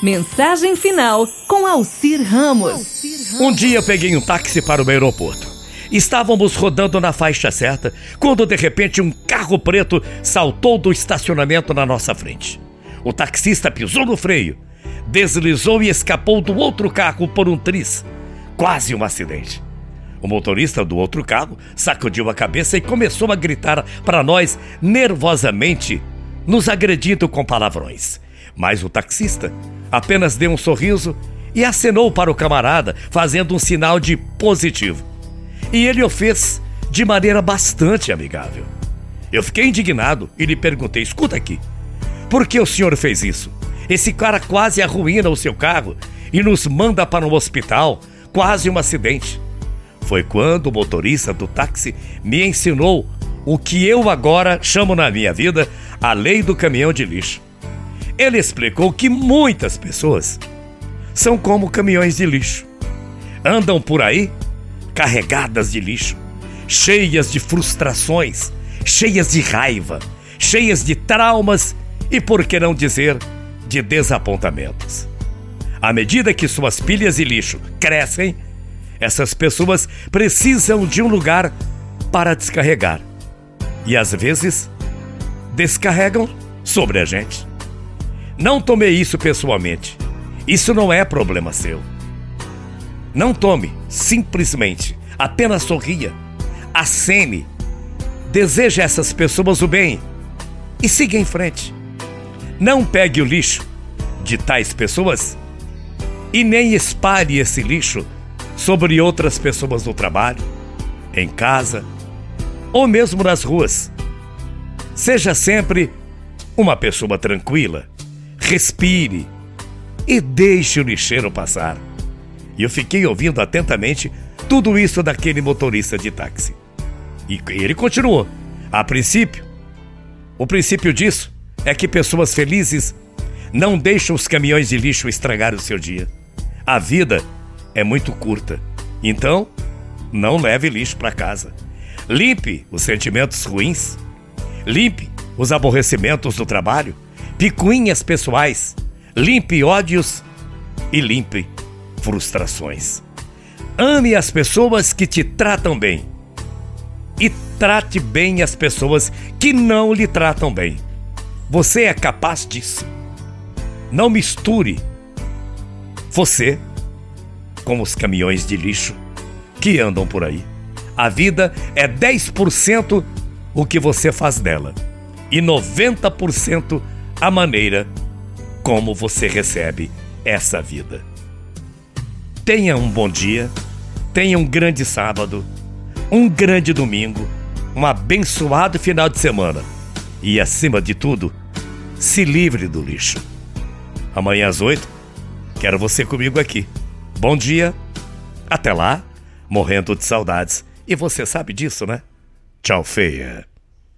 Mensagem final com Alcir Ramos. Um dia eu peguei um táxi para o aeroporto. Estávamos rodando na faixa certa quando de repente um carro preto saltou do estacionamento na nossa frente. O taxista pisou no freio, deslizou e escapou do outro carro por um tris. Quase um acidente. O motorista do outro carro sacudiu a cabeça e começou a gritar para nós nervosamente, nos agredindo com palavrões. Mas o taxista apenas deu um sorriso e acenou para o camarada, fazendo um sinal de positivo. E ele o fez de maneira bastante amigável. Eu fiquei indignado e lhe perguntei: escuta aqui, por que o senhor fez isso? Esse cara quase arruína o seu carro e nos manda para um hospital, quase um acidente. Foi quando o motorista do táxi me ensinou o que eu agora chamo na minha vida a lei do caminhão de lixo. Ele explicou que muitas pessoas são como caminhões de lixo. Andam por aí carregadas de lixo, cheias de frustrações, cheias de raiva, cheias de traumas e, por que não dizer, de desapontamentos. À medida que suas pilhas de lixo crescem, essas pessoas precisam de um lugar para descarregar. E às vezes, descarregam sobre a gente. Não tomei isso pessoalmente. Isso não é problema seu. Não tome, simplesmente. Apenas sorria. Acene. Deseje a essas pessoas o bem. E siga em frente. Não pegue o lixo de tais pessoas e nem espalhe esse lixo sobre outras pessoas no trabalho, em casa ou mesmo nas ruas. Seja sempre uma pessoa tranquila respire e deixe o lixeiro passar. E eu fiquei ouvindo atentamente tudo isso daquele motorista de táxi. E ele continuou. A princípio, o princípio disso é que pessoas felizes não deixam os caminhões de lixo estragar o seu dia. A vida é muito curta. Então, não leve lixo para casa. Limpe os sentimentos ruins. Limpe os aborrecimentos do trabalho picuinhas pessoais, limpe ódios e limpe frustrações. Ame as pessoas que te tratam bem e trate bem as pessoas que não lhe tratam bem. Você é capaz disso. Não misture você com os caminhões de lixo que andam por aí. A vida é 10% o que você faz dela e 90% a maneira como você recebe essa vida. Tenha um bom dia, tenha um grande sábado, um grande domingo, um abençoado final de semana e, acima de tudo, se livre do lixo. Amanhã às oito, quero você comigo aqui. Bom dia, até lá, morrendo de saudades. E você sabe disso, né? Tchau, feia.